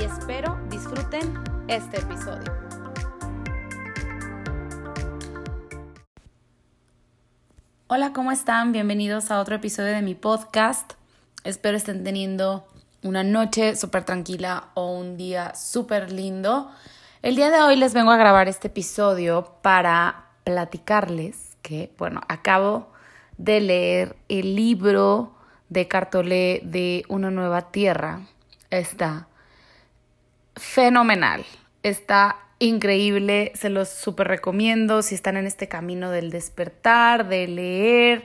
y espero disfruten este episodio. Hola, ¿cómo están? Bienvenidos a otro episodio de mi podcast. Espero estén teniendo una noche súper tranquila o un día súper lindo. El día de hoy les vengo a grabar este episodio para platicarles que, bueno, acabo de leer el libro de Cartolé de Una Nueva Tierra está fenomenal, está increíble, se los súper recomiendo si están en este camino del despertar, de leer,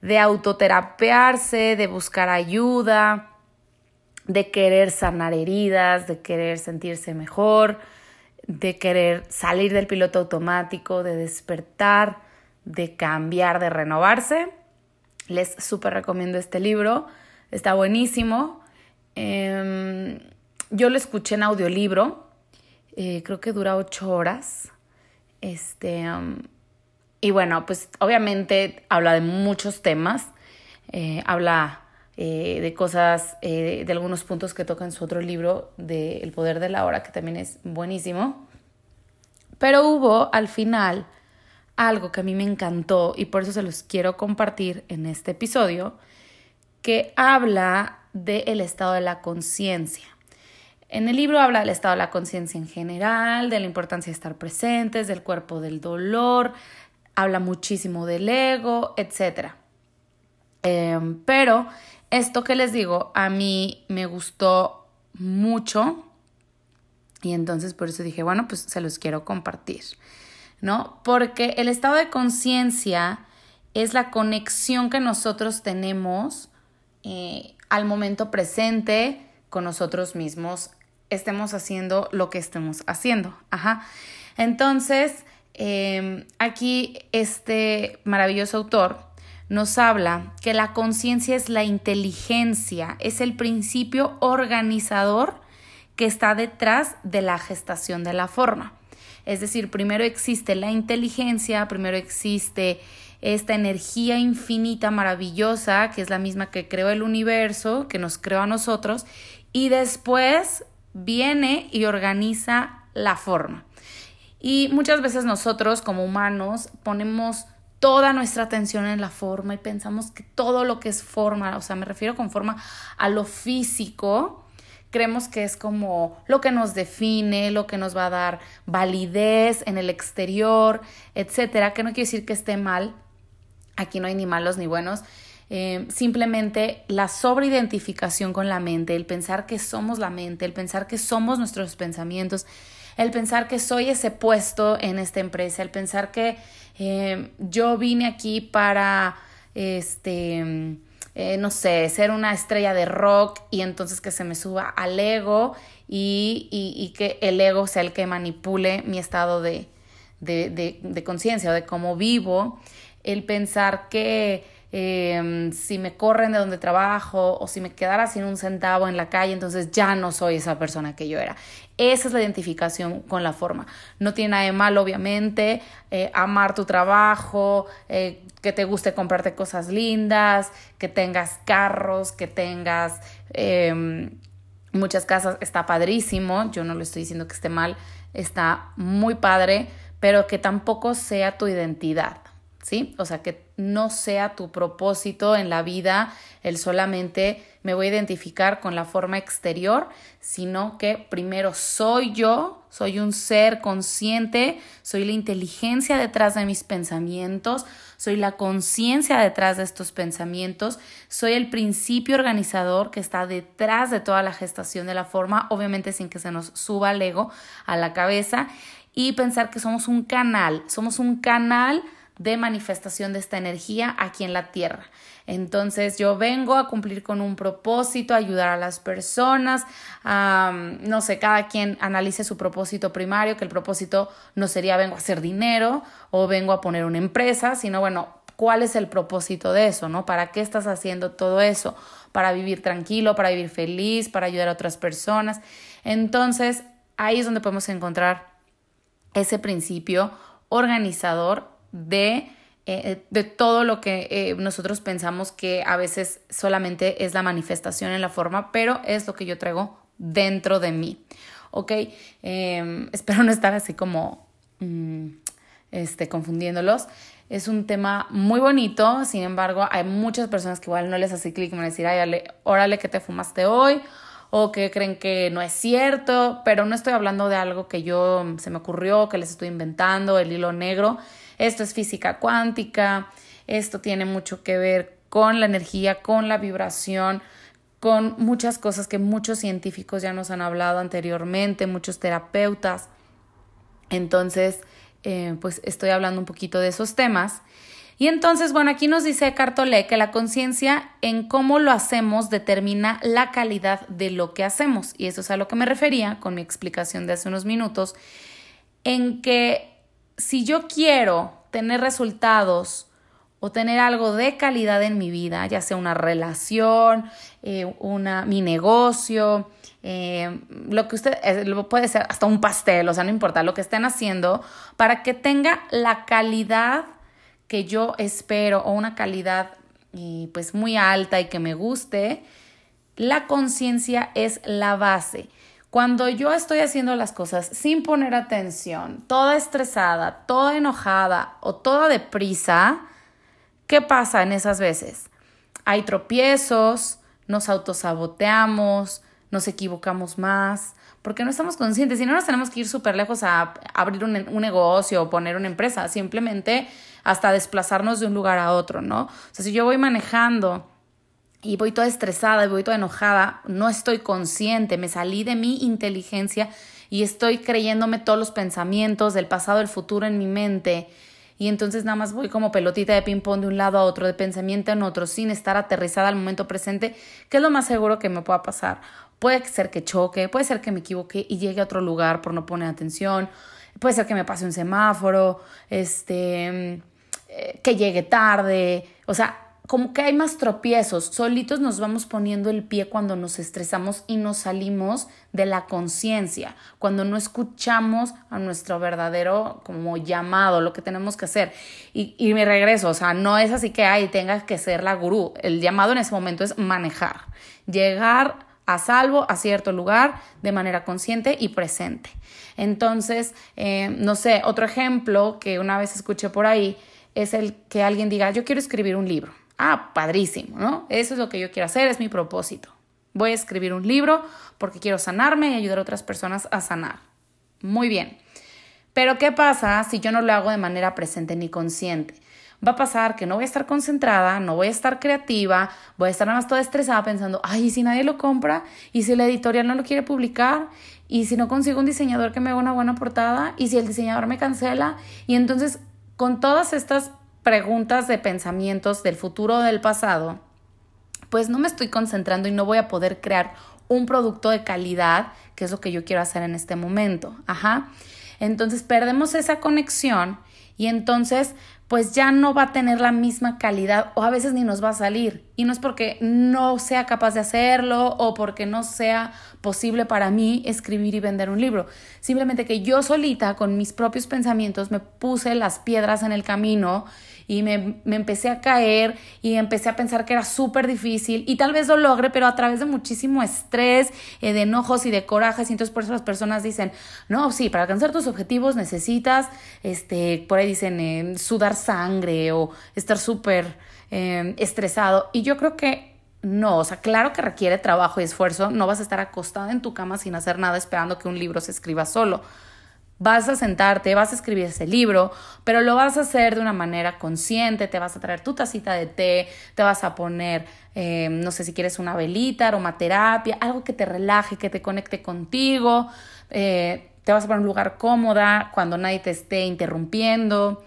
de autoterapearse, de buscar ayuda, de querer sanar heridas, de querer sentirse mejor, de querer salir del piloto automático, de despertar, de cambiar, de renovarse. Les súper recomiendo este libro, está buenísimo. Em, yo lo escuché en audiolibro, eh, creo que dura ocho horas. Este, y bueno, pues obviamente habla de muchos temas, eh, habla eh, de cosas, de algunos puntos que toca en su otro libro, de El poder de la hora, que también es buenísimo. Pero hubo al final algo que a mí me encantó y por eso se los quiero compartir en este episodio, que habla del estado de la conciencia. En el libro habla del estado de la conciencia en general, de la importancia de estar presentes, del cuerpo del dolor, habla muchísimo del ego, etc. Em, pero esto que les digo, a mí me gustó mucho y entonces por eso dije, bueno, pues se los quiero compartir, ¿no? Porque el estado de conciencia es la conexión que nosotros tenemos eh, al momento presente con nosotros mismos, estemos haciendo lo que estemos haciendo. Ajá. Entonces, em, aquí este maravilloso autor nos habla que la conciencia es la inteligencia, es el principio organizador que está detrás de la gestación de la forma. Es decir, primero existe la inteligencia, primero existe esta energía infinita, maravillosa, que es la misma que creó el universo, que nos creó a nosotros, y después viene y organiza la forma. Y muchas veces nosotros como humanos ponemos toda nuestra atención en la forma y pensamos que todo lo que es forma, o sea, me refiero con forma a lo físico, creemos que es como lo que nos define, lo que nos va a dar validez en el exterior, etcétera, que no quiere decir que esté mal, Aquí no hay ni malos ni buenos. Eh, simplemente la sobreidentificación con la mente, el pensar que somos la mente, el pensar que somos nuestros pensamientos, el pensar que soy ese puesto en esta empresa, el pensar que eh, yo vine aquí para, este, eh, no sé, ser una estrella de rock y entonces que se me suba al ego y, y, que el ego sea el que manipule mi estado de, de, de, de conciencia o de cómo vivo el pensar que em, si me corren de donde trabajo o si me quedara sin un centavo en la calle, entonces ya no soy esa persona que yo era. Esa es la identificación con la forma. No tiene nada de mal, obviamente, eh, amar tu trabajo, eh, que te guste comprarte cosas lindas, que tengas carros, que tengas em, muchas casas, está padrísimo. Yo no le estoy diciendo que esté mal, está muy padre, pero que tampoco sea tu identidad. ¿Sí? O sea, que no sea tu propósito en la vida el solamente me voy a identificar con la forma exterior, sino que primero soy yo, soy un ser consciente, soy la inteligencia detrás de mis pensamientos, soy la conciencia detrás de estos pensamientos, soy el principio organizador que está detrás de toda la gestación de la forma, obviamente sin que se nos suba el ego a la cabeza y pensar que somos un canal, somos un canal de manifestación de esta energía aquí en la tierra. Entonces yo vengo a cumplir con un propósito, ayudar a las personas, no sé, cada quien analice su propósito primario, que el propósito no sería vengo a hacer dinero o vengo a poner una empresa, sino bueno, ¿cuál es el propósito de eso, no? ¿Para qué estás haciendo todo eso? Para vivir tranquilo, para vivir feliz, para ayudar a otras personas. Entonces, ahí es donde podemos encontrar ese principio organizador de eh, de todo lo que eh, nosotros pensamos que a veces solamente es la manifestación en la forma, pero es lo que yo traigo dentro de mí. ¿Ok? Em, espero no estar así como mm, este, confundiéndolos. Es un tema muy bonito, sin embargo, hay muchas personas que igual no les hace clic y van a decir, ay, órale, que te fumaste hoy, o que creen que no es cierto, pero no estoy hablando de algo que yo se me ocurrió, que les estoy inventando, el hilo negro. Esto es física cuántica, esto tiene mucho que ver con la energía, con la vibración, con muchas cosas que muchos científicos ya nos han hablado anteriormente, muchos terapeutas. Entonces, eh, pues estoy hablando un poquito de esos temas. Y entonces, bueno, aquí nos dice Cartolé que la conciencia en cómo lo hacemos determina la calidad de lo que hacemos. Y eso es a lo que me refería con mi explicación de hace unos minutos, en que si yo quiero tener resultados o tener algo de calidad en mi vida, ya sea una relación, eh, una, mi negocio, eh, lo que usted eh, puede ser hasta un pastel, o sea, no importa lo que estén haciendo, para que tenga la calidad que yo espero o una calidad pues muy alta y que me guste, la conciencia es la base. Cuando yo estoy haciendo las cosas sin poner atención, toda estresada, toda enojada o toda deprisa, ¿qué pasa en esas veces? Hay tropiezos, nos autosaboteamos, nos equivocamos más, porque no estamos conscientes y no nos tenemos que ir súper lejos a abrir un, un, negocio o poner una empresa, simplemente hasta desplazarnos de un lugar a otro, ¿no? O sea, si yo voy manejando y voy toda estresada y voy toda enojada, no estoy consciente, me salí de mi inteligencia y estoy creyéndome todos los pensamientos del pasado, del futuro en mi mente. Y entonces nada más voy como pelotita de ping-pong de un lado a otro, de pensamiento en otro, sin estar aterrizada al momento presente, que es lo más seguro que me pueda pasar. Puede ser que choque, puede ser que me equivoque y llegue a otro lugar por no poner atención, puede ser que me pase un semáforo, este, eh, que llegue tarde, o sea, como que hay más tropiezos, solitos nos vamos poniendo el pie cuando nos estresamos y nos salimos de la conciencia, cuando no escuchamos a nuestro verdadero como llamado, lo que tenemos que hacer. Y, y me regreso, o sea, no es así que hay tengas que ser la gurú, el llamado en ese momento es manejar, llegar a salvo a cierto lugar de manera consciente y presente. Entonces, eh, no sé, otro ejemplo que una vez escuché por ahí es el que alguien diga, yo quiero escribir un libro Ah, padrísimo, ¿no? Eso es lo que yo quiero hacer, es mi propósito. Voy a escribir un libro porque quiero sanarme y ayudar a otras personas a sanar. Muy bien. Pero ¿qué pasa si yo no lo hago de manera presente ni consciente? Va a pasar que no voy a estar concentrada, no voy a estar creativa, voy a estar nada más toda estresada pensando, ay, ¿y si nadie lo compra? ¿Y si la editorial no lo quiere publicar? ¿Y si no consigo un diseñador que me haga una buena portada? ¿Y si el diseñador me cancela? Y entonces, con todas estas preguntas de pensamientos del futuro o del pasado, pues no me estoy concentrando y no voy a poder crear un producto de calidad, que es lo que yo quiero hacer en este momento. Ajá. Entonces perdemos esa conexión y entonces pues ya no va a tener la misma calidad o a veces ni nos va a salir. Y no es porque no sea capaz de hacerlo o porque no sea posible para mí escribir y vender un libro. Simplemente que yo solita con mis propios pensamientos me puse las piedras en el camino y me, empecé a caer y empecé a pensar que era súper difícil y tal vez lo logre, pero a través de muchísimo estrés, eh, de enojos y de corajes y entonces por eso las personas dicen, no, sí, para alcanzar tus objetivos necesitas, este, por ahí dicen, eh, sudar sangre o estar súper eh, estresado y yo creo que no, o sea, claro que requiere trabajo y esfuerzo, no vas a estar acostada en tu cama sin hacer nada esperando que un libro se escriba solo. Vas a sentarte, vas a escribir ese libro, pero lo vas a hacer de una manera consciente, te vas a traer tu tacita de té, te vas a poner, eh, no sé si quieres una velita, aromaterapia, algo que te relaje, que te conecte contigo, eh, te vas a poner un lugar cómoda cuando nadie te esté interrumpiendo.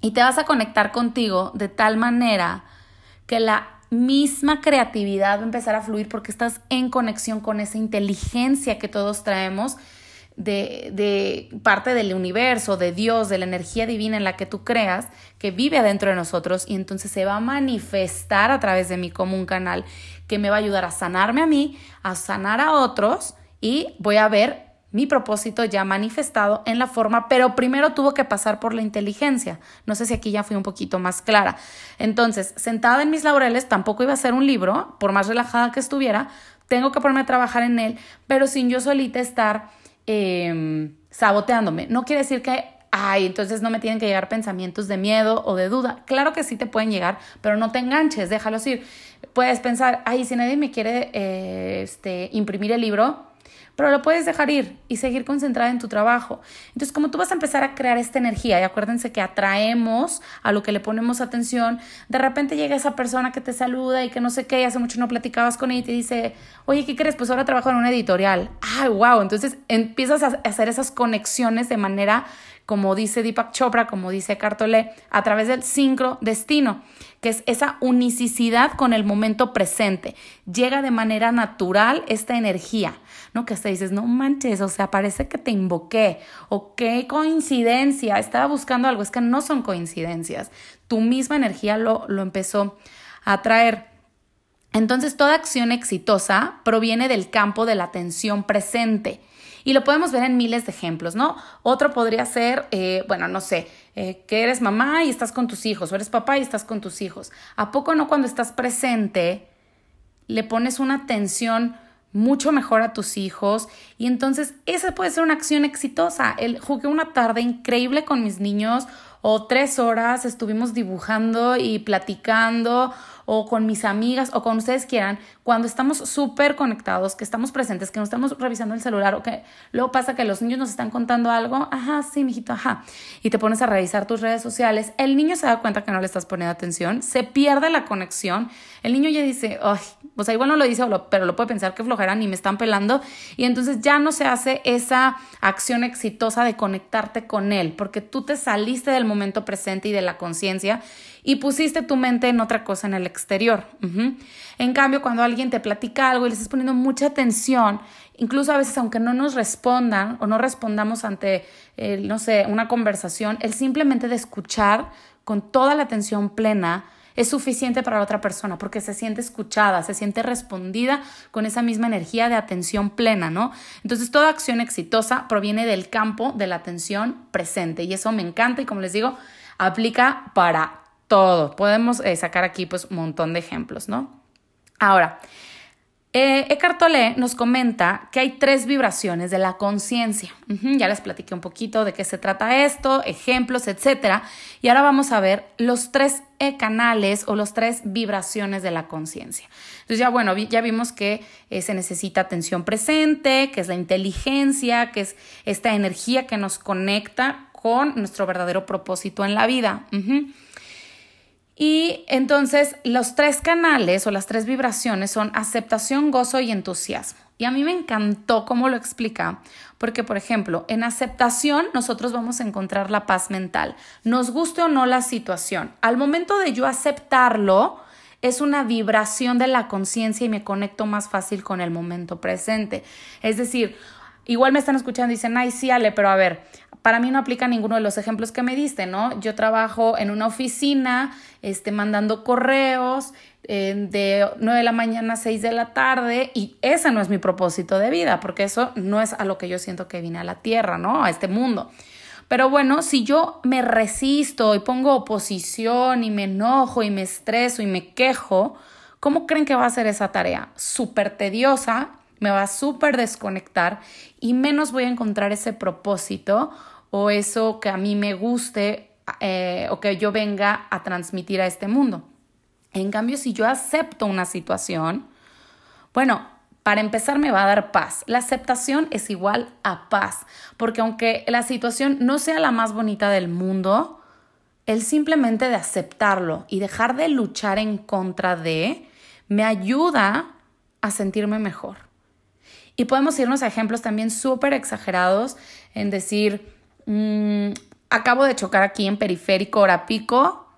Y te vas a conectar contigo de tal manera que la misma creatividad va a empezar a fluir porque estás en conexión con esa inteligencia que todos traemos de, de, parte del universo, de Dios, de la energía divina en la que tú creas, que vive adentro de nosotros y entonces se va a manifestar a través de mí como un canal que me va a ayudar a sanarme a mí, a sanar a otros y voy a ver mi propósito ya manifestado en la forma, pero primero tuvo que pasar por la inteligencia. No sé si aquí ya fui un poquito más clara. Entonces, sentada en mis laureles, tampoco iba a ser un libro, por más relajada que estuviera, tengo que ponerme a trabajar en él, pero sin yo solita estar em, saboteándome. No quiere decir que, ay, entonces no me tienen que llegar pensamientos de miedo o de duda. Claro que sí te pueden llegar, pero no te enganches, déjalos ir. Puedes pensar, ay, si nadie me quiere eh, este, imprimir el libro, pero lo puedes dejar ir y seguir concentrada en tu trabajo. Entonces, como tú vas a empezar a crear esta energía, y acuérdense que atraemos a lo que le ponemos atención, de repente llega esa persona que te saluda y que no sé qué, y hace mucho no platicabas con ella y te dice, oye, ¿qué crees? Pues ahora trabajo en una editorial. ¡Ay, wow! Entonces empiezas a hacer esas conexiones de manera como dice Deepak Chopra, como dice Cartolé, a través del sincro destino, que es esa unicidad con el momento presente. Llega de manera natural esta energía, ¿no? Que hasta dices, no manches, o sea, parece que te invoqué, o qué coincidencia, estaba buscando algo, es que no son coincidencias. Tu misma energía lo, lo empezó a traer. Entonces, toda acción exitosa proviene del campo de la atención presente. Y lo podemos ver en miles de ejemplos, ¿no? Otro podría ser, eh, bueno, no sé, eh, que eres mamá y estás con tus hijos, o eres papá y estás con tus hijos. ¿A poco no cuando estás presente le pones una atención mucho mejor a tus hijos y entonces esa puede ser una acción exitosa. El, jugué una tarde increíble con mis niños o tres horas estuvimos dibujando y platicando o con mis amigas o con ustedes quieran, cuando estamos súper conectados, que estamos presentes, que no estamos revisando el celular o que luego pasa que los niños nos están contando algo, ajá, sí, mijito, ajá, y te pones a revisar tus redes sociales, el niño se da cuenta que no le estás poniendo atención, se pierde la conexión, el niño ya dice, ay, o sea, igual no lo dice, pero lo puede pensar que flojera ni me están pelando, y entonces ya no se hace esa acción exitosa de conectarte con él, porque tú te saliste del momento presente y de la conciencia y pusiste tu mente en otra cosa en el exterior. En cambio, cuando alguien te platica algo y le estás poniendo mucha atención, incluso a veces aunque no nos respondan o no respondamos ante, no sé, una conversación, el simplemente de escuchar con toda la atención plena, es suficiente para la otra persona porque se siente escuchada, se siente respondida con esa misma energía de atención plena, ¿no? Entonces toda acción exitosa proviene del campo de la atención presente y eso me encanta y como les digo, aplica para todo. Podemos eh, sacar aquí pues un montón de ejemplos, ¿no? Ahora, eh, Eckhart Tolle nos comenta que hay tres vibraciones de la conciencia. ya les platiqué un poquito de qué se trata esto, ejemplos, etc. Y ahora vamos a ver los tres eh, canales o los tres vibraciones de la conciencia. Entonces ya bueno, ya vimos que eh, se necesita atención presente, que es la inteligencia, que es esta energía que nos conecta con nuestro verdadero propósito en la vida. Y entonces los tres canales o las tres vibraciones son aceptación, gozo y entusiasmo. Y a mí me encantó cómo lo explica, porque por ejemplo, en aceptación nosotros vamos a encontrar la paz mental, nos guste o no la situación. Al momento de yo aceptarlo, es una vibración de la conciencia y me conecto más fácil con el momento presente. Es decir, igual me están escuchando y dicen, ay, sí, Ale, pero a ver, para mí no aplica ninguno de los ejemplos que me diste, ¿no? Yo trabajo en una oficina, este, mandando correos eh, de 9 de la mañana a 6 de la tarde y ese no es mi propósito de vida, porque eso no es a lo que yo siento que vine a la tierra, ¿no? A este mundo. Pero bueno, si yo me resisto y pongo oposición y me enojo y me estreso y me quejo, ¿cómo creen que va a ser esa tarea? Súper tediosa me va a súper desconectar y menos voy a encontrar ese propósito o eso que a mí me guste eh, o que yo venga a transmitir a este mundo. En cambio, si yo acepto una situación, bueno, para empezar me va a dar paz. La aceptación es igual a paz, porque aunque la situación no sea la más bonita del mundo, el simplemente de aceptarlo y dejar de luchar en contra de, me ayuda a sentirme mejor. Y podemos irnos a ejemplos también súper exagerados en decir, mm, acabo de chocar aquí en periférico hora pico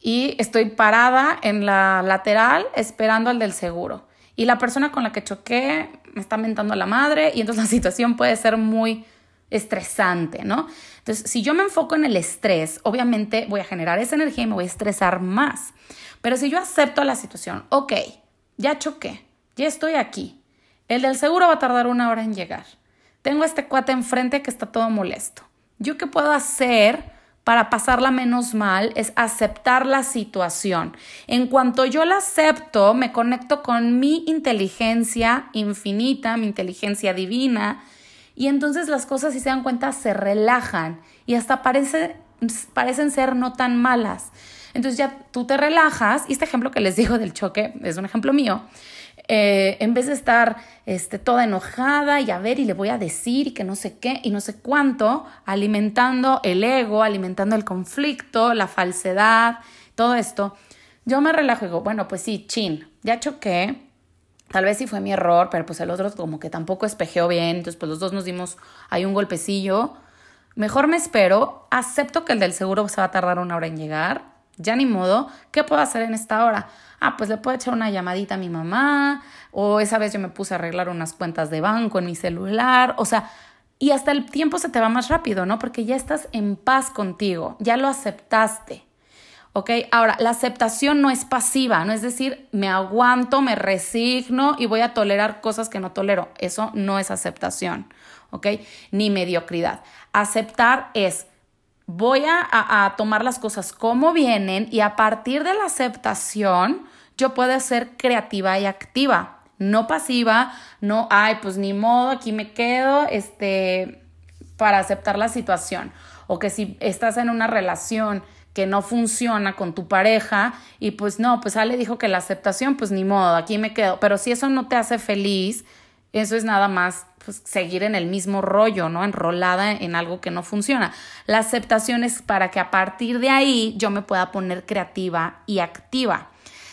y estoy parada en la lateral esperando al del seguro. Y la persona con la que choqué me está mentando a la madre y entonces la situación puede ser muy estresante, ¿no? Entonces, si yo me enfoco en el estrés, obviamente voy a generar esa energía y me voy a estresar más. Pero si yo acepto la situación, ok, ya choqué, ya estoy aquí. El del seguro va a tardar una hora en llegar. Tengo este cuate enfrente que está todo molesto. ¿Yo qué puedo hacer para pasarla menos mal? Es aceptar la situación. En cuanto yo la acepto, me conecto con mi inteligencia infinita, mi inteligencia divina, y entonces las cosas, si se dan cuenta, se relajan y hasta parece, parecen ser no tan malas. Entonces ya tú te relajas, y este ejemplo que les digo del choque es un ejemplo mío. Eh, en vez de estar este, toda enojada y a ver y le voy a decir y que no sé qué y no sé cuánto, alimentando el ego, alimentando el conflicto, la falsedad, todo esto, yo me relajo y digo, bueno, pues sí, chin, ya choqué, Tal vez sí fue mi error, pero pues el otro como que tampoco espejeó bien, entonces pues los dos nos dimos ahí un golpecillo. Mejor me espero, acepto que el del seguro se va a tardar una hora en llegar, ya ni modo, ¿qué puedo hacer en esta hora? Ah, pues le puedo echar una llamadita a mi mamá, o esa vez yo me puse a arreglar unas cuentas de banco en mi celular, o sea, y hasta el tiempo se te va más rápido, ¿no? Porque ya estás en paz contigo, ya lo aceptaste. ¿ok? Ahora, la aceptación no es pasiva, no es decir, me aguanto, me resigno y voy a tolerar cosas que no tolero. Eso no es aceptación, ¿ok? Ni mediocridad. Aceptar es, voy a, tomar las cosas como vienen y a partir de la aceptación yo puedo ser creativa y activa, no pasiva, no, ay, pues ni modo, aquí me quedo, este, para aceptar la situación. O que si estás en una relación, que no funciona con tu pareja y pues no, pues Ale dijo que la aceptación, pues ni modo, aquí me quedo. Pero si eso no te hace feliz, eso es nada más pues, seguir en el mismo rollo, ¿no? Enrolada en algo que no funciona. La aceptación es para que a partir de ahí yo me pueda poner creativa y activa.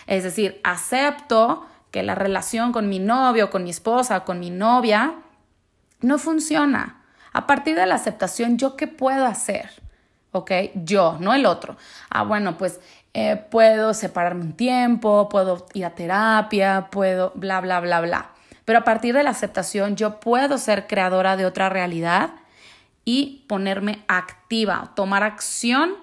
Es decir, acepto que la relación con mi novio, con mi esposa, con mi novia, no funciona. A partir de la aceptación, ¿yo qué puedo hacer? ¿ok? Yo, no el otro. Ah, bueno, pues eh, puedo separarme un tiempo, puedo ir a terapia, puedo, bla, bla, bla, bla. Pero a partir de la aceptación yo puedo ser creadora de otra realidad y ponerme activa, tomar acción,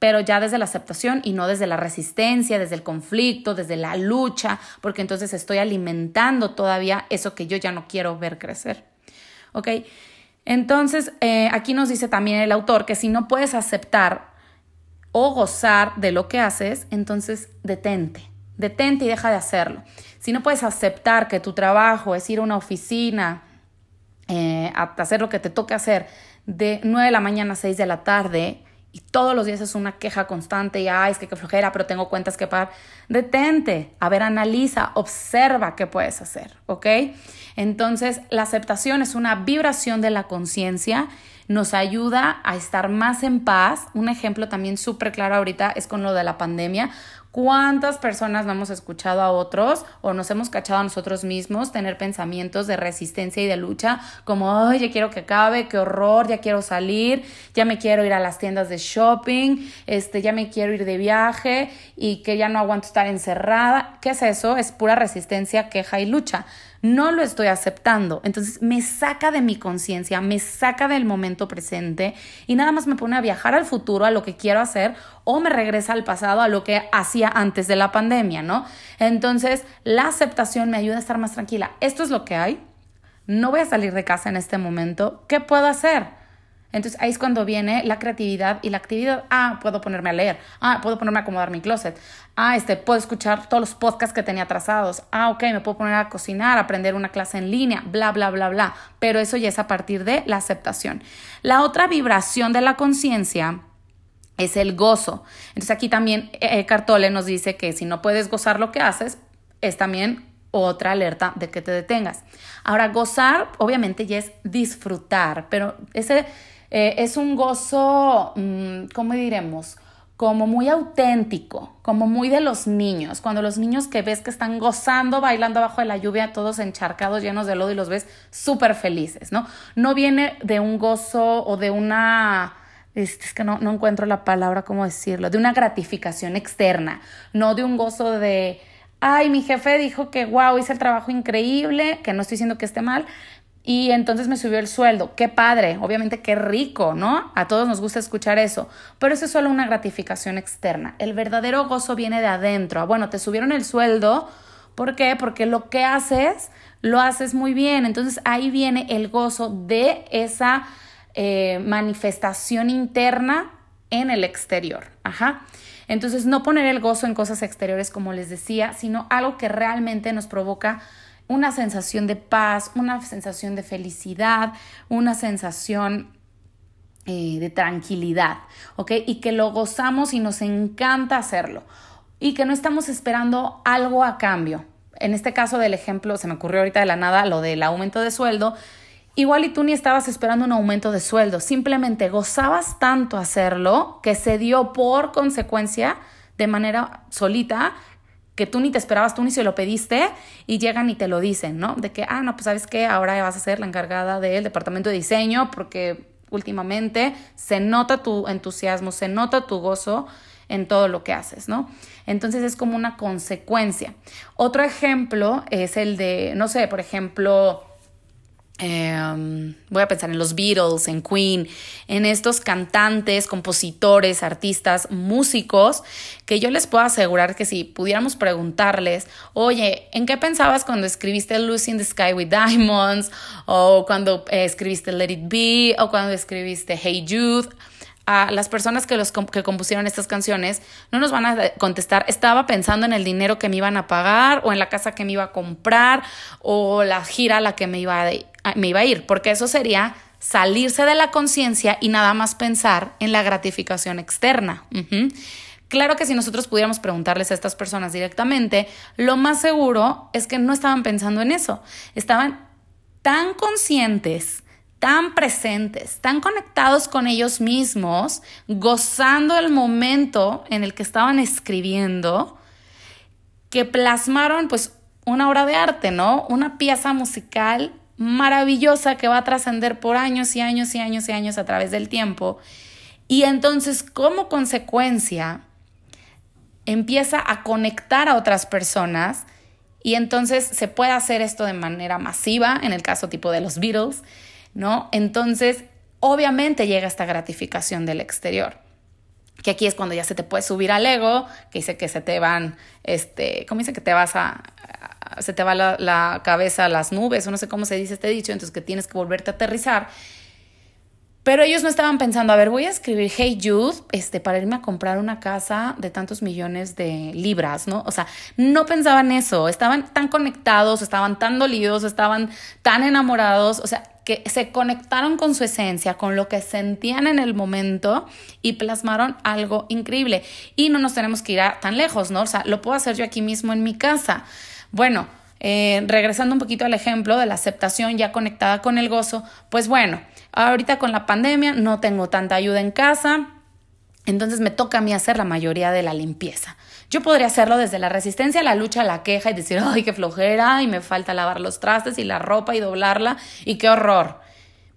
pero ya desde la aceptación y no desde la resistencia, desde el conflicto, desde la lucha, porque entonces estoy alimentando todavía eso que yo ya no quiero ver crecer. ¿Ok? Entonces, eh, aquí nos dice también el autor que si no puedes aceptar o gozar de lo que haces, entonces detente, detente y deja de hacerlo. Si no puedes aceptar que tu trabajo es ir a una oficina, eh, a hacer lo que te toque hacer de 9 de la mañana a 6 de la tarde, y todos los días es una queja constante y, ay, es que qué flojera, pero tengo cuentas que pagar. Detente, a ver, analiza, observa qué puedes hacer, ¿ok? Entonces, la aceptación es una vibración de la conciencia, nos ayuda a estar más en paz. Un ejemplo también súper claro ahorita es con lo de la pandemia. ¿Cuántas personas no hemos escuchado a otros o nos hemos cachado a nosotros mismos tener pensamientos de resistencia y de lucha como, ay, ya quiero que acabe, qué horror, ya quiero salir, ya me quiero ir a las tiendas de shopping, este, ya me quiero ir de viaje y que ya no aguanto estar encerrada? ¿Qué es eso? Es pura resistencia, queja y lucha no lo estoy aceptando. Entonces me saca de mi conciencia, me saca del momento presente y nada más me pone a viajar al futuro, a lo que quiero hacer, o me regresa al pasado, a lo que hacía antes de la pandemia, ¿no? Entonces la aceptación me ayuda a estar más tranquila. Esto es lo que hay. No voy a salir de casa en este momento. ¿Qué puedo hacer? Entonces ahí es cuando viene la creatividad y la actividad. Ah, puedo ponerme a leer. Ah, puedo ponerme a acomodar mi closet. Ah, este, puedo escuchar todos los podcasts que tenía atrasados. Ah, ok, me puedo poner a cocinar, aprender una clase en línea, bla, bla, bla, bla. Pero eso ya es a partir de la aceptación. La otra vibración de la conciencia es el gozo. Entonces aquí también eh, Cartole nos dice que si no puedes gozar lo que haces, es también otra alerta de que te detengas. Ahora, gozar obviamente ya es disfrutar, pero ese eh, es un gozo, mm, ¿cómo diremos? Como muy auténtico, como muy de los niños. Cuando los niños que ves que están gozando, bailando abajo de la lluvia, todos encharcados, llenos de lodo y los ves súper felices, ¿no? No viene de un gozo o de una este, es que no, no encuentro la palabra, ¿cómo decirlo? De una gratificación externa, no de un gozo de, ay, mi jefe dijo que, wow, hice el trabajo increíble, que no estoy diciendo que esté mal, y entonces me subió el sueldo. Qué padre, obviamente qué rico, ¿no? A todos nos gusta escuchar eso, pero eso es solo una gratificación externa. El verdadero gozo viene de adentro. Bueno, te subieron el sueldo, ¿por qué? Porque lo que haces, lo haces muy bien. Entonces ahí viene el gozo de esa eh, manifestación interna en el exterior. Ajá. Entonces no poner el gozo en cosas exteriores, como les decía, sino algo que realmente nos provoca una sensación de paz, una sensación de felicidad, una sensación eh, de tranquilidad, ¿ok? Y que lo gozamos y nos encanta hacerlo y que no estamos esperando algo a cambio. En este caso del ejemplo, se me ocurrió ahorita de la nada lo del aumento de sueldo. Igual y tú ni estabas esperando un aumento de sueldo, simplemente gozabas tanto hacerlo que se dio por consecuencia de manera solita que tú ni te esperabas, tú ni se lo pediste y llegan y te lo dicen, ¿no? De que, ah, no, pues sabes que ahora vas a ser la encargada del departamento de diseño porque últimamente se nota tu entusiasmo, se nota tu gozo en todo lo que haces, ¿no? Entonces es como una consecuencia. Otro ejemplo es el de, no sé, por ejemplo, Em, voy a pensar en los Beatles, en Queen, en estos cantantes, compositores, artistas, músicos, que yo les puedo asegurar que si pudiéramos preguntarles, oye, ¿en qué pensabas cuando escribiste Lucy in the Sky with Diamonds? O cuando eh, escribiste Let It Be? O cuando escribiste Hey Jude? A las personas que, los, que compusieron estas canciones no nos van a contestar, estaba pensando en el dinero que me iban a pagar o en la casa que me iba a comprar o la gira a la que me iba a, me iba a ir, porque eso sería salirse de la conciencia y nada más pensar en la gratificación externa. Claro que si nosotros pudiéramos preguntarles a estas personas directamente, lo más seguro es que no estaban pensando en eso, estaban tan conscientes, tan presentes, tan conectados con ellos mismos, gozando el momento en el que estaban escribiendo, que plasmaron pues una obra de arte, ¿no? Una pieza musical maravillosa que va a trascender por años y años y años y años a través del tiempo. Y entonces, como consecuencia, empieza a conectar a otras personas y entonces se puede hacer esto de manera masiva, en el caso tipo de los Beatles, ¿no? Entonces, obviamente llega esta gratificación del exterior. Que aquí es cuando ya se te puede subir al ego, que dice que se te van, este, ¿cómo dice que te vas a, se te va la, cabeza a las nubes, o no sé cómo se dice este dicho, entonces que tienes que volverte a aterrizar. Pero ellos no estaban pensando, a ver, voy a escribir Hey Jude este, para irme a comprar una casa de tantos millones de libras, ¿no? O sea, no pensaban eso, estaban tan conectados, estaban tan dolidos, estaban tan enamorados, o sea, que se conectaron con su esencia, con lo que sentían en el momento y plasmaron algo increíble. Y no nos tenemos que ir a tan lejos, ¿no? O sea, lo puedo hacer yo aquí mismo en mi casa. Bueno, eh, regresando un poquito al ejemplo de la aceptación ya conectada con el gozo, pues bueno, ahorita con la pandemia no tengo tanta ayuda en casa, entonces me toca a mí hacer la mayoría de la limpieza. Yo podría hacerlo desde la resistencia, la lucha, la queja y decir, ay, qué flojera y me falta lavar los trastes y la ropa y doblarla y qué horror.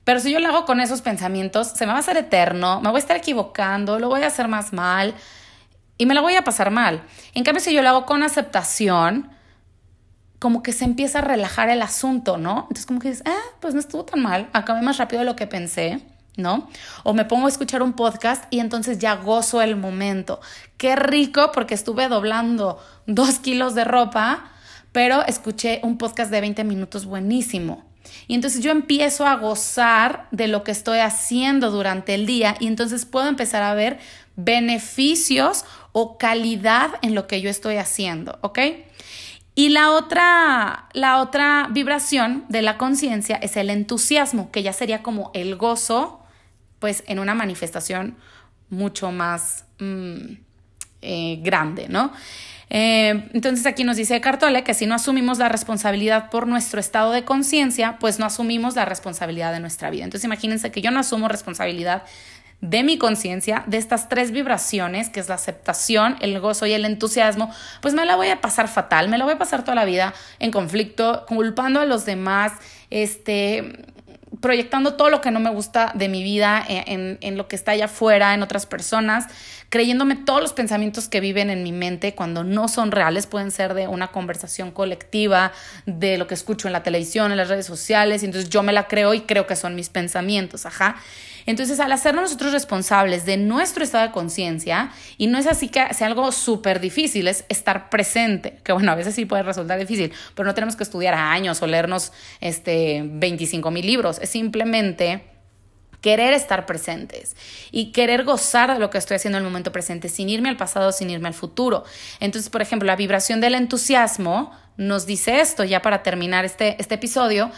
Pero si yo lo hago con esos pensamientos, se me va a hacer eterno, me voy a estar equivocando, lo voy a hacer más mal y me lo voy a pasar mal. En cambio, si yo lo hago con aceptación, como que se empieza a relajar el asunto, ¿no? Entonces como que dices, ah, pues no estuvo tan mal, acabé más rápido de lo que pensé, ¿no? O me pongo a escuchar un podcast y entonces ya gozo el momento. Qué rico porque estuve doblando dos kilos de ropa, pero escuché un podcast de 20 minutos buenísimo. Y entonces yo empiezo a gozar de lo que estoy haciendo durante el día y entonces puedo empezar a ver beneficios o calidad en lo que yo estoy haciendo, ¿ok? Y la otra, la otra vibración de la conciencia es el entusiasmo, que ya sería como el gozo, pues en una manifestación mucho más mm, eh, grande, ¿no? Eh, entonces aquí nos dice Cartole que si no asumimos la responsabilidad por nuestro estado de conciencia, pues no asumimos la responsabilidad de nuestra vida. Entonces imagínense que yo no asumo responsabilidad de mi conciencia, de estas tres vibraciones, que es la aceptación, el gozo y el entusiasmo, pues me la voy a pasar fatal, me la voy a pasar toda la vida en conflicto, culpando a los demás, este, proyectando todo lo que no me gusta de mi vida en, en, lo que está allá afuera, en otras personas, creyéndome todos los pensamientos que viven en mi mente cuando no son reales, pueden ser de una conversación colectiva, de lo que escucho en la televisión, en las redes sociales, y entonces yo me la creo y creo que son mis pensamientos, ajá. Entonces, al hacernos nosotros responsables de nuestro estado de conciencia, y no es así que sea algo súper difícil, es estar presente, que bueno, a veces sí puede resultar difícil, pero no tenemos que estudiar años o leernos este, 25 mil libros, es simplemente querer estar presentes y querer gozar de lo que estoy haciendo en el momento presente, sin irme al pasado, sin irme al futuro. Entonces, por ejemplo, la vibración del entusiasmo nos dice esto, ya para terminar este, este episodio,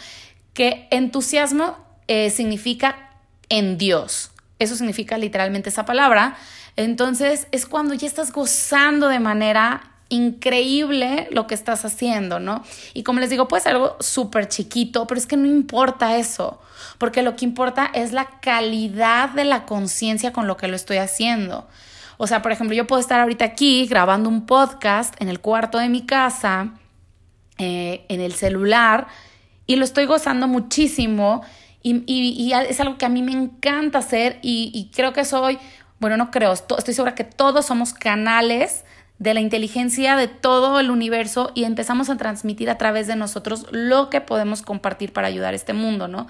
que entusiasmo eh, significa en Dios. Eso significa literalmente esa palabra. Entonces es cuando ya estás gozando de manera increíble lo que estás haciendo, ¿no? Y como les digo, puede ser algo súper chiquito, pero es que no importa eso, porque lo que importa es la calidad de la conciencia con lo que lo estoy haciendo. O sea, por ejemplo, yo puedo estar ahorita aquí grabando un podcast en el cuarto de mi casa, eh, en el celular, y lo estoy gozando muchísimo y, es algo que a mí me encanta hacer y, creo que soy, bueno, no creo, estoy segura que todos somos canales de la inteligencia de todo el universo y empezamos a transmitir a través de nosotros lo que podemos compartir para ayudar a este mundo, ¿no?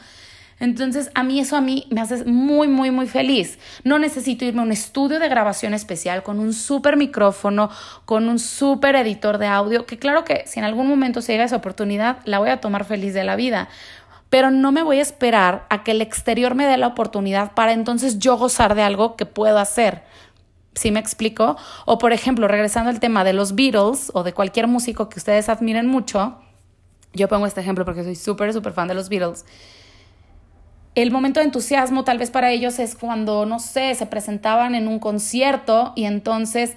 Entonces, a mí eso a mí me hace muy, muy, muy feliz. No necesito irme a un estudio de grabación especial con un súper micrófono, con un súper editor de audio, que claro que si en algún momento se llega esa oportunidad, la voy a tomar feliz de la vida pero no me voy a esperar a que el exterior me dé la oportunidad para entonces yo gozar de algo que puedo hacer. ¿Sí me explico? O por ejemplo, regresando al tema de los Beatles o de cualquier músico que ustedes admiren mucho, yo pongo este ejemplo porque soy súper, súper fan de los Beatles. El momento de entusiasmo tal vez para ellos es cuando, no sé, se presentaban en un concierto y entonces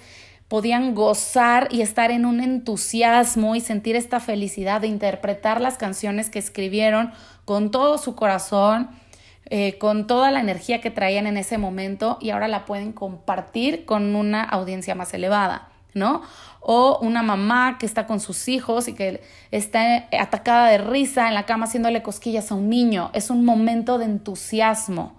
podían gozar y estar en un entusiasmo y sentir esta felicidad de interpretar las canciones que escribieron con todo su corazón, eh, con toda la energía que traían en ese momento y ahora la pueden compartir con una audiencia más elevada, ¿no? O una mamá que está con sus hijos y que está atacada de risa en la cama haciéndole cosquillas a un niño. Es un momento de entusiasmo.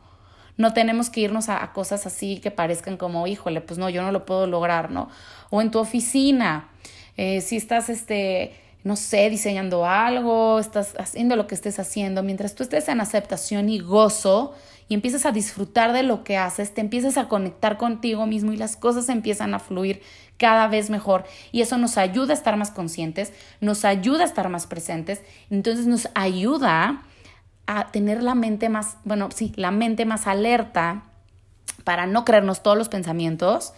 No tenemos que irnos a, cosas así que parezcan como, híjole, pues no, yo no lo puedo lograr, ¿no? O en tu oficina, eh, si estás, este, no sé, diseñando algo, estás haciendo lo que estés haciendo, mientras tú estés en aceptación y gozo y empiezas a disfrutar de lo que haces, te empiezas a conectar contigo mismo y las cosas empiezan a fluir cada vez mejor y eso nos ayuda a estar más conscientes, nos ayuda a estar más presentes, entonces nos ayuda a tener la mente más, bueno, sí, la mente más alerta para no creernos todos los pensamientos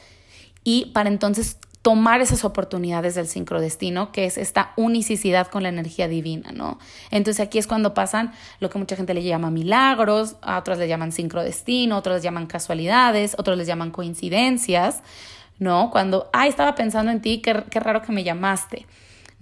y para entonces tomar esas oportunidades del sincrodestino, que es esta unicidad con la energía divina, ¿no? Entonces aquí es cuando pasan lo que mucha gente le llama milagros, a otros le llaman sincrodestino, otros les llaman casualidades, otros les llaman coincidencias, ¿no? Cuando, ay, estaba pensando en ti, qué, qué raro que me llamaste.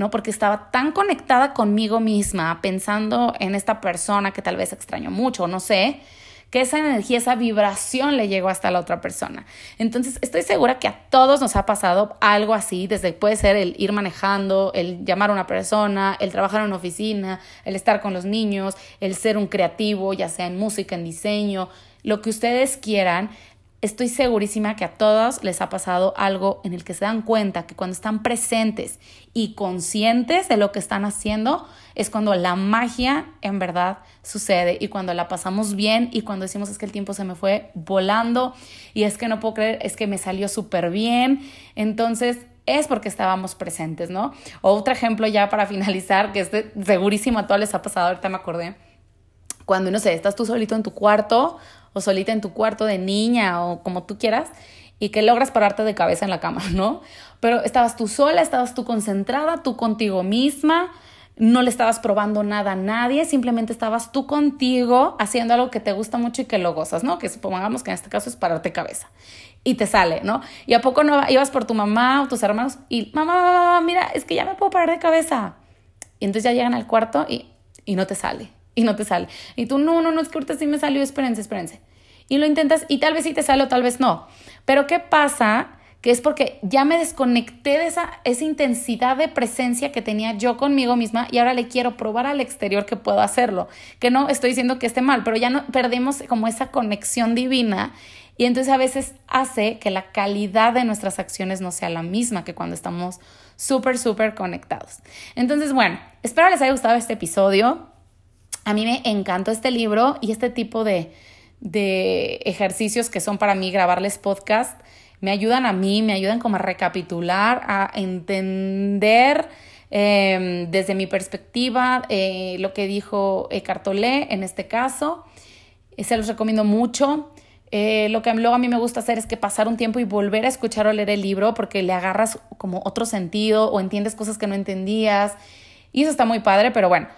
¿No? Porque estaba tan conectada conmigo misma, pensando en esta persona que tal vez extraño mucho, no sé, que esa energía, esa vibración le llegó hasta la otra persona. Entonces, estoy segura que a todos nos ha pasado algo así, desde puede ser el ir manejando, el llamar a una persona, el trabajar en una oficina, el estar con los niños, el ser un creativo, ya sea en música, en diseño, lo que ustedes quieran, estoy segurísima que a todos les ha pasado algo en el que se dan cuenta que cuando están presentes y conscientes de lo que están haciendo, es cuando la magia en verdad sucede y cuando la pasamos bien y cuando decimos es que el tiempo se me fue volando y es que no puedo creer, es que me salió súper bien. Entonces, es porque estábamos presentes, ¿no? otro ejemplo ya para finalizar, que este segurísimo a todos les ha pasado, ahorita me acordé, cuando, no sé, estás tú solito en tu cuarto o solita en tu cuarto de niña o como tú quieras y que logras pararte de cabeza en la cama, ¿no? Pero estabas tú sola, estabas tú concentrada, tú contigo misma, no le estabas probando nada a nadie, simplemente estabas tú contigo haciendo algo que te gusta mucho y que lo gozas, ¿no? Que supongamos que en este caso es pararte cabeza y te sale, ¿no? Y a poco no ibas por tu mamá o tus hermanos y mamá, mira, es que ya me puedo parar de cabeza. Y entonces ya llegan al cuarto y, y no te sale y no te sale. Y tú, no, no, no, es que ahorita sí me salió, espérense, espérense. Y lo intentas y tal vez sí te sale o tal vez no. Pero ¿qué pasa? que es porque ya me desconecté de esa, esa intensidad de presencia que tenía yo conmigo misma y ahora le quiero probar al exterior que puedo hacerlo. Que no estoy diciendo que esté mal, pero ya no perdemos como esa conexión divina y entonces a veces hace que la calidad de nuestras acciones no sea la misma que cuando estamos súper, súper conectados. Entonces, bueno, espero les haya gustado este episodio. A mí me encantó este libro y este tipo de, de ejercicios que son para mí grabarles podcast me ayudan a mí, me ayudan como a recapitular, a entender em, desde mi perspectiva eh, lo que dijo Eckhart Tolle en este caso. Eh, se los recomiendo mucho. Eh, lo que luego a mí me gusta hacer es que pasar un tiempo y volver a escuchar o leer el libro porque le agarras como otro sentido o entiendes cosas que no entendías. Y eso está muy padre, pero bueno,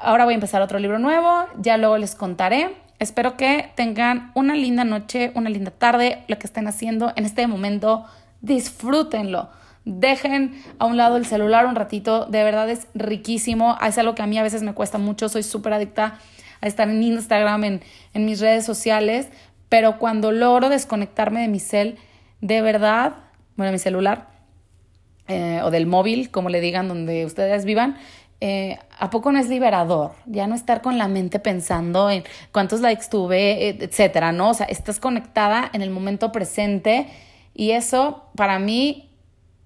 ahora voy a empezar otro libro nuevo, ya luego les contaré. Espero que tengan una linda noche, una linda tarde, lo que estén haciendo en este momento, disfrútenlo. Dejen a un lado el celular un ratito, de verdad es riquísimo, es algo que a mí a veces me cuesta mucho, soy súper adicta a estar en Instagram, en, en mis redes sociales, pero cuando logro desconectarme de mi cel, de verdad, bueno, mi celular eh, o del móvil, como le digan, donde ustedes vivan, eh, ¿a poco no es liberador? Ya no estar con la mente pensando en cuántos likes tuve, etcétera, ¿no? O sea, estás conectada en el momento presente y eso para mí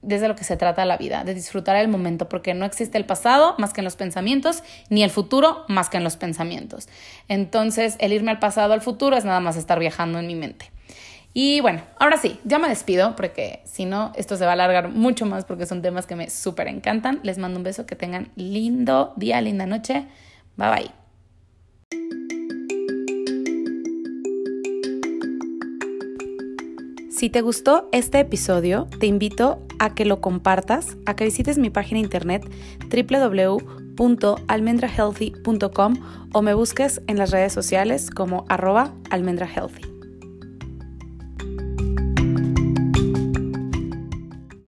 desde lo que se trata la vida, de disfrutar el momento, porque no existe el pasado más que en los pensamientos, ni el futuro más que en los pensamientos. Entonces, el irme al pasado, al futuro, es nada más estar viajando en mi mente. Y bueno, ahora sí, ya me despido porque si no, esto se va a alargar mucho más porque son temas que me súper encantan. Les mando un beso, que tengan lindo día, linda noche. Bye bye. Si te gustó este episodio, te invito a que lo compartas, a que visites mi página internet www.almendrahealthy.com o me busques en las redes sociales como arroba almendrahealthy.